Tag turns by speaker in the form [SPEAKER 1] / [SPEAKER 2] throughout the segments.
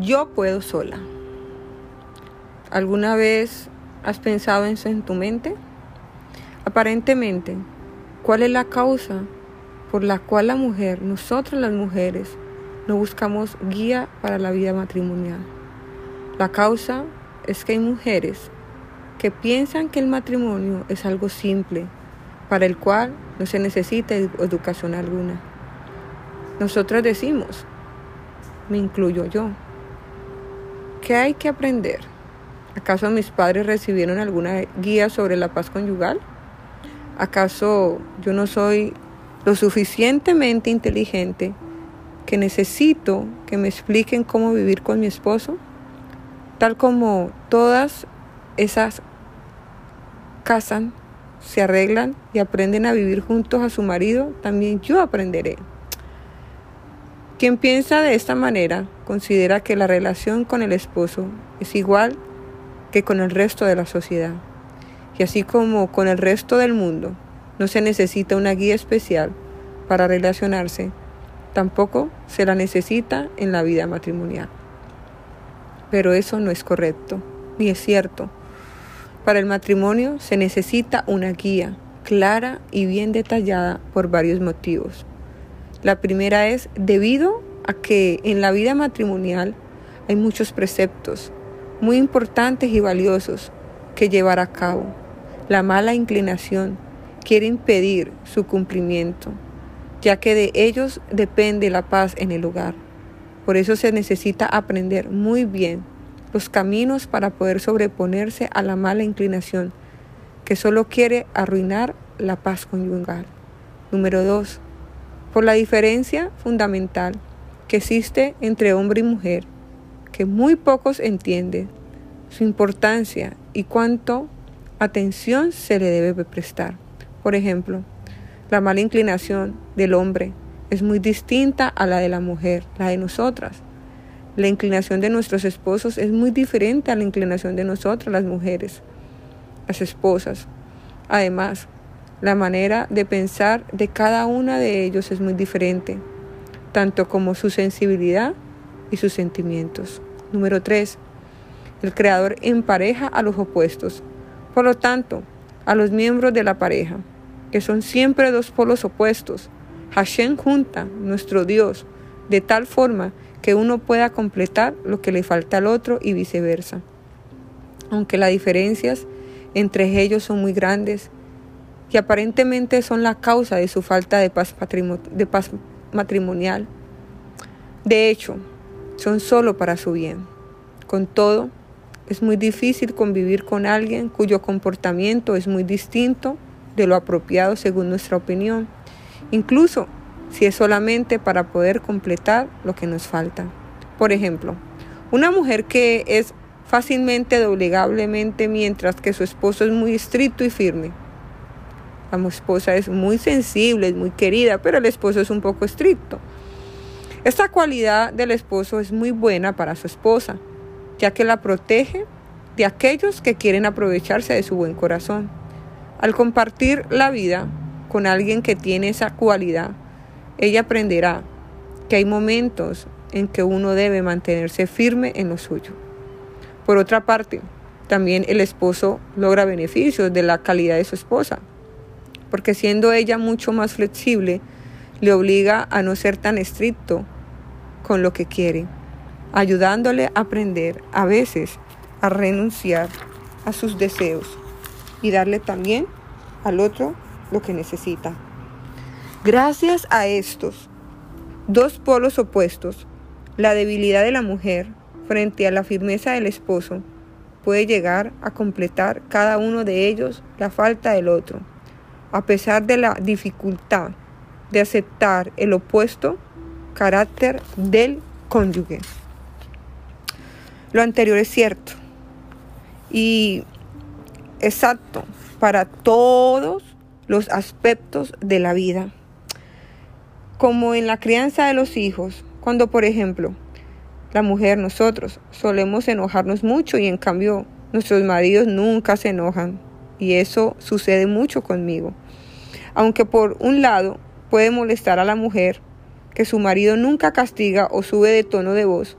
[SPEAKER 1] Yo puedo sola. ¿Alguna vez has pensado en eso en tu mente? Aparentemente, ¿cuál es la causa por la cual la mujer, nosotros las mujeres, no buscamos guía para la vida matrimonial? La causa es que hay mujeres que piensan que el matrimonio es algo simple, para el cual no se necesita educación alguna. Nosotras decimos, me incluyo yo, ¿qué hay que aprender? ¿Acaso mis padres recibieron alguna guía sobre la paz conyugal? ¿Acaso yo no soy lo suficientemente inteligente que necesito que me expliquen cómo vivir con mi esposo? Tal como todas esas casan, se arreglan y aprenden a vivir juntos a su marido, también yo aprenderé. Quien piensa de esta manera considera que la relación con el esposo es igual que con el resto de la sociedad. Y así como con el resto del mundo, no se necesita una guía especial para relacionarse, tampoco se la necesita en la vida matrimonial. Pero eso no es correcto, ni es cierto. Para el matrimonio se necesita una guía clara y bien detallada por varios motivos. La primera es debido a que en la vida matrimonial hay muchos preceptos muy importantes y valiosos que llevar a cabo. La mala inclinación quiere impedir su cumplimiento, ya que de ellos depende la paz en el hogar. Por eso se necesita aprender muy bien los caminos para poder sobreponerse a la mala inclinación que solo quiere arruinar la paz conyugal. Número 2. Por la diferencia fundamental que existe entre hombre y mujer, que muy pocos entienden su importancia y cuánto atención se le debe prestar. Por ejemplo, la mala inclinación del hombre es muy distinta a la de la mujer, la de nosotras. La inclinación de nuestros esposos es muy diferente a la inclinación de nosotras, las mujeres, las esposas. Además, la manera de pensar de cada una de ellos es muy diferente, tanto como su sensibilidad y sus sentimientos. Número 3. El creador empareja a los opuestos. Por lo tanto, a los miembros de la pareja, que son siempre dos polos opuestos, Hashem junta, nuestro Dios, de tal forma que uno pueda completar lo que le falta al otro y viceversa. Aunque las diferencias entre ellos son muy grandes y aparentemente son la causa de su falta de paz, de paz matrimonial, de hecho, son solo para su bien. Con todo, es muy difícil convivir con alguien cuyo comportamiento es muy distinto de lo apropiado según nuestra opinión, incluso si es solamente para poder completar lo que nos falta. Por ejemplo, una mujer que es fácilmente doblegablemente mientras que su esposo es muy estricto y firme. La esposa es muy sensible, es muy querida, pero el esposo es un poco estricto. Esta cualidad del esposo es muy buena para su esposa, ya que la protege de aquellos que quieren aprovecharse de su buen corazón. Al compartir la vida con alguien que tiene esa cualidad, ella aprenderá que hay momentos en que uno debe mantenerse firme en lo suyo. Por otra parte, también el esposo logra beneficios de la calidad de su esposa, porque siendo ella mucho más flexible, le obliga a no ser tan estricto con lo que quiere, ayudándole a aprender a veces a renunciar a sus deseos y darle también al otro lo que necesita. Gracias a estos dos polos opuestos, la debilidad de la mujer frente a la firmeza del esposo puede llegar a completar cada uno de ellos la falta del otro. A pesar de la dificultad de aceptar el opuesto carácter del cónyuge. Lo anterior es cierto y exacto para todos los aspectos de la vida como en la crianza de los hijos, cuando por ejemplo la mujer, nosotros, solemos enojarnos mucho y en cambio nuestros maridos nunca se enojan. Y eso sucede mucho conmigo. Aunque por un lado puede molestar a la mujer que su marido nunca castiga o sube de tono de voz,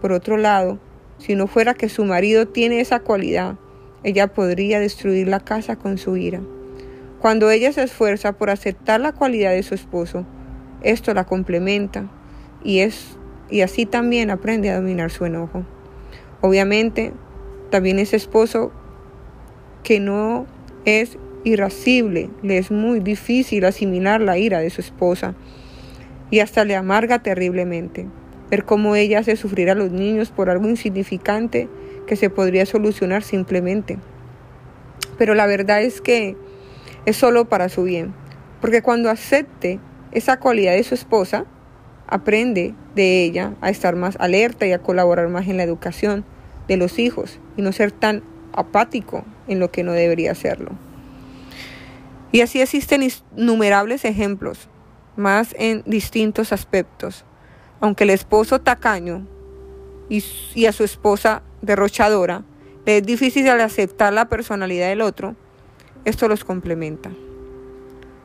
[SPEAKER 1] Por otro lado, si no fuera que su marido tiene esa cualidad, ella podría destruir la casa con su ira. Cuando ella se esfuerza por aceptar la cualidad de su esposo, esto la complementa y, es, y así también aprende a dominar su enojo. Obviamente, también ese esposo que no es irascible, le es muy difícil asimilar la ira de su esposa y hasta le amarga terriblemente. Ver cómo ella hace sufrir a los niños por algo insignificante que se podría solucionar simplemente. Pero la verdad es que es solo para su bien, porque cuando acepte esa cualidad de su esposa, aprende de ella a estar más alerta y a colaborar más en la educación de los hijos y no ser tan apático en lo que no debería serlo. Y así existen innumerables ejemplos, más en distintos aspectos. Aunque el esposo tacaño y, a su esposa derrochadora le es difícil aceptar la personalidad del otro, esto los complementa.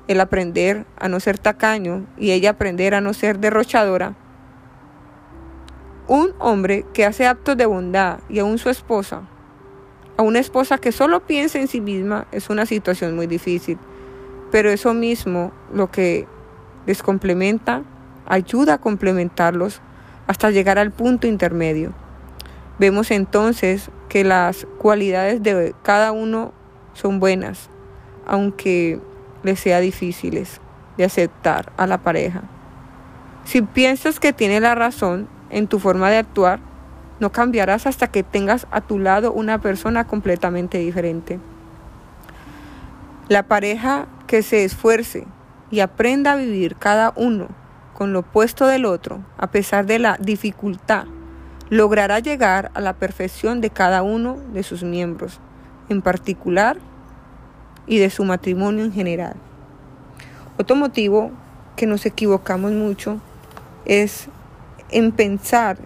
[SPEAKER 1] El aprender a no ser tacaño y ella aprender a no ser derrochadora. Un hombre que hace actos de bondad y aún su esposa a una esposa que solo piensa en sí misma es una situación muy difícil. Pero eso mismo, lo que les complementa, ayuda a complementarlos hasta llegar al punto intermedio. Vemos entonces que las cualidades de cada uno son buenas, aunque les sea difíciles de aceptar a la pareja. Si piensas que tiene la razón en tu forma de actuar, no cambiarás hasta que tengas a tu lado una persona completamente diferente. La pareja que se esfuerce y aprenda a vivir cada uno con lo opuesto del otro, a pesar de la dificultad, logrará llegar a la perfección de cada uno de sus miembros, en particular, y de su matrimonio en general. Otro motivo que nos equivocamos mucho es en pensar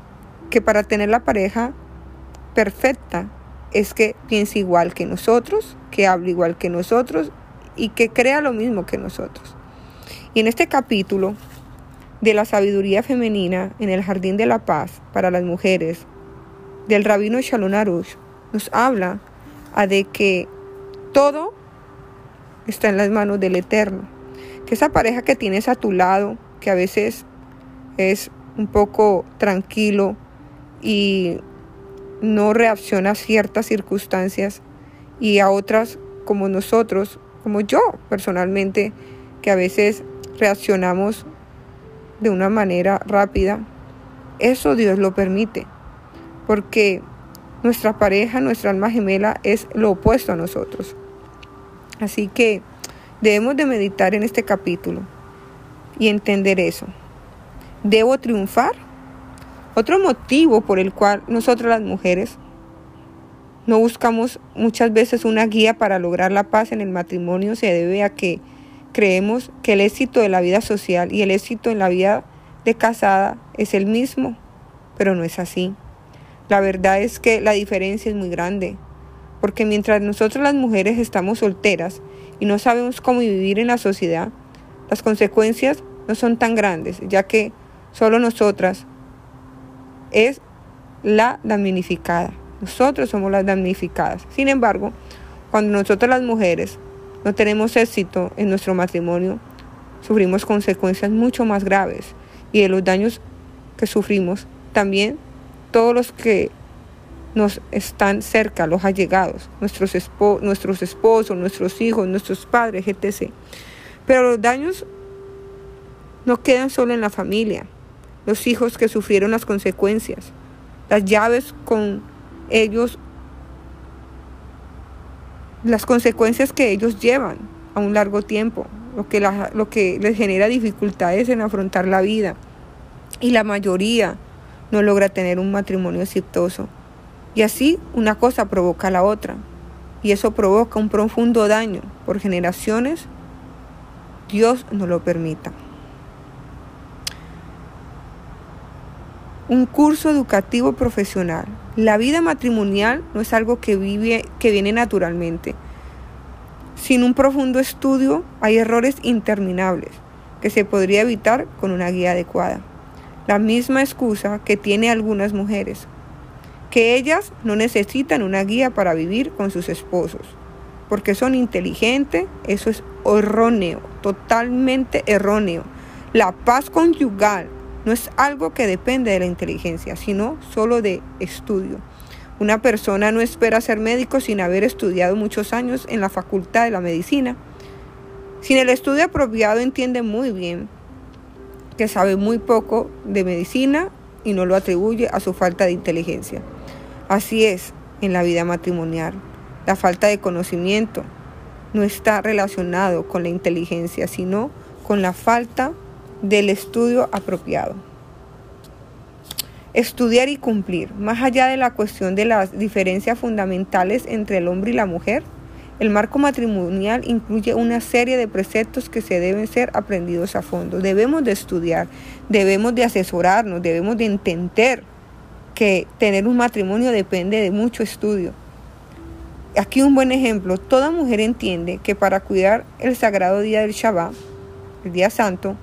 [SPEAKER 1] que para tener la pareja perfecta es que piense igual que nosotros, que hable igual que nosotros y que crea lo mismo que nosotros. Y en este capítulo de la sabiduría femenina en el jardín de la paz para las mujeres del rabino Shalom Arush nos habla a de que todo está en las manos del Eterno. Que esa pareja que tienes a tu lado, que a veces es un poco tranquilo, y no reacciona a ciertas circunstancias y a otras como nosotros, como yo personalmente, que a veces reaccionamos de una manera rápida. Eso Dios lo permite, porque nuestra pareja, nuestra alma gemela es lo opuesto a nosotros. Así que debemos de meditar en este capítulo y entender eso. ¿Debo triunfar? Otro motivo por el cual nosotras las mujeres no buscamos muchas veces una guía para lograr la paz en el matrimonio se debe a que creemos que el éxito de la vida social y el éxito en la vida de casada es el mismo, pero no es así. La verdad es que la diferencia es muy grande, porque mientras nosotras las mujeres estamos solteras y no sabemos cómo vivir en la sociedad, las consecuencias no son tan grandes, ya que solo nosotras es la damnificada. Nosotros somos las damnificadas. Sin embargo, cuando nosotros las mujeres no tenemos éxito en nuestro matrimonio, sufrimos consecuencias mucho más graves. Y de los daños que sufrimos, también todos los que nos están cerca, los allegados, nuestros, nuestros esposos, nuestros hijos, nuestros padres, etc. Pero los daños no quedan solo en la familia, los hijos que sufrieron las consecuencias, las llaves con ellos, las consecuencias que ellos llevan a un largo tiempo, lo que, lo que les genera dificultades en afrontar la vida. Y la mayoría no logra tener un matrimonio exitoso. Y así una cosa provoca la otra. Y eso provoca un profundo daño por generaciones. Dios no lo permita. Un curso educativo profesional. La vida matrimonial no es algo que, vive, que viene naturalmente. Sin un profundo estudio hay errores interminables que se podría evitar con una guía adecuada. la misma excusa que tiene algunas mujeres, que ellas no necesitan una guía para vivir con sus esposos, porque son inteligentes, eso es erróneo, totalmente erróneo. La paz conyugal no es algo que depende de la inteligencia, sino solo de estudio. Una persona no espera ser médico sin haber estudiado muchos años en la facultad de la medicina. Sin el estudio apropiado entiende muy bien que sabe muy poco de medicina y no lo atribuye a su falta de inteligencia. Así es en la vida matrimonial. La falta de conocimiento no está relacionado con la inteligencia, sino con la falta del estudio apropiado. Estudiar y cumplir. Más allá de la cuestión de las diferencias fundamentales entre el hombre y la mujer, el marco matrimonial incluye una serie de preceptos que se deben ser aprendidos a fondo. Debemos de estudiar, debemos de asesorarnos, debemos de entender que tener un matrimonio depende de mucho estudio. Aquí un buen ejemplo, toda mujer entiende que para cuidar el sagrado día del Shabbat, el día santo,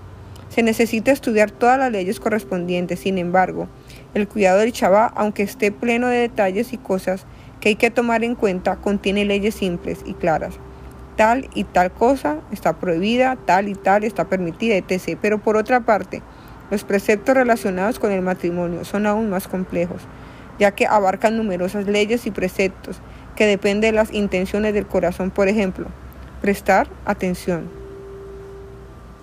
[SPEAKER 1] se necesita estudiar todas las leyes correspondientes. Sin embargo, el cuidado del Shabbat, aunque esté pleno de detalles y cosas que hay que tomar en cuenta, contiene leyes simples y claras. Tal y tal cosa está prohibida, tal y tal está permitida, etc. Pero por otra parte, los preceptos relacionados con el matrimonio son aún más complejos, ya que abarcan numerosas leyes y preceptos que dependen de las intenciones del corazón. Por ejemplo, prestar atención,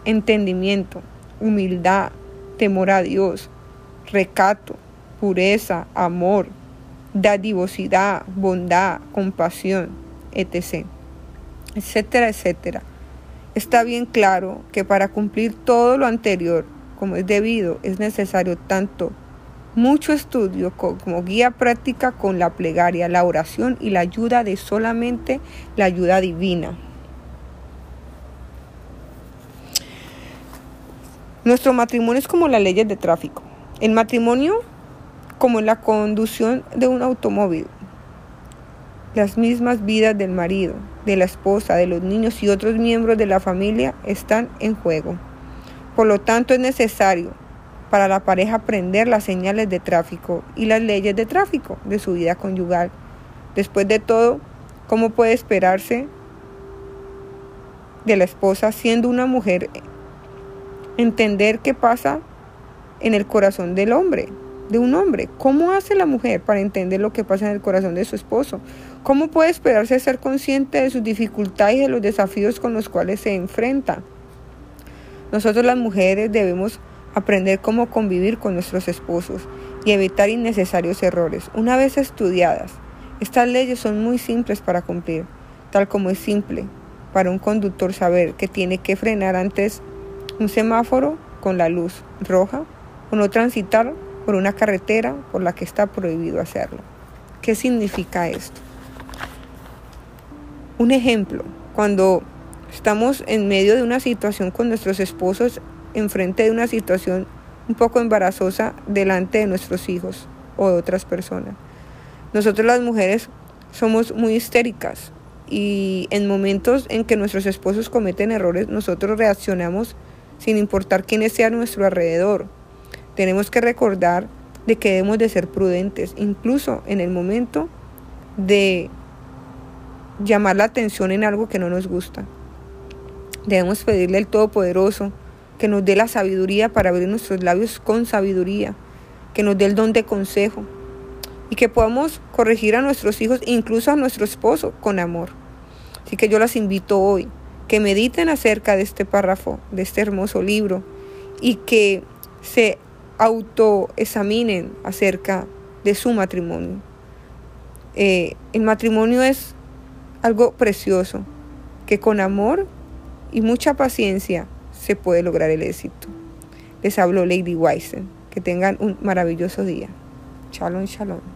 [SPEAKER 1] entendimiento, humildad, temor a Dios, recato, pureza, amor, dadivosidad, bondad, compasión, etc. etcétera, etcétera. Está bien claro que para cumplir todo lo anterior como es debido, es necesario tanto mucho estudio como guía práctica con la plegaria, la oración y la ayuda de solamente la ayuda divina. Nuestro matrimonio es como las leyes de tráfico. El matrimonio como la conducción de un automóvil. Las mismas vidas del marido, de la esposa, de los niños y otros miembros de la familia están en juego. Por lo tanto, es necesario para la pareja aprender las señales de tráfico y las leyes de tráfico de su vida conyugal. Después de todo, ¿cómo puede esperarse de la esposa siendo una mujer entender qué pasa en el corazón del hombre, de un hombre. ¿Cómo hace la mujer para entender lo que pasa en el corazón de su esposo? ¿Cómo puede esperarse ser consciente de sus dificultades y de los desafíos con los cuales se enfrenta? Nosotros las mujeres debemos aprender cómo convivir con nuestros esposos y evitar innecesarios errores. Una vez estudiadas, estas leyes son muy simples para cumplir, tal como es simple para un conductor saber que tiene que frenar antes un semáforo con la luz roja o no transitar por una carretera por la que está prohibido hacerlo. ¿Qué significa esto? Un ejemplo, cuando estamos en medio de una situación con nuestros esposos, enfrente de una situación un poco embarazosa delante de nuestros hijos o de otras personas. Nosotros las mujeres somos muy histéricas y en momentos en que nuestros esposos cometen errores, nosotros reaccionamos sin importar quiénes sean a nuestro alrededor. Tenemos que recordar de que debemos de ser prudentes, incluso en el momento de llamar la atención en algo que no nos gusta. Debemos pedirle al Todopoderoso que nos dé la sabiduría para abrir nuestros labios con sabiduría, que nos dé el don de consejo y que podamos corregir a nuestros hijos, incluso a nuestro esposo, con amor. Así que yo las invito hoy que mediten acerca de este párrafo, de este hermoso libro, y que se autoexaminen acerca de su matrimonio. Eh, el matrimonio es algo precioso, que con amor y mucha paciencia se puede lograr el éxito. Les hablo Lady Weisen. Que tengan un maravilloso día. Shalom, shalom.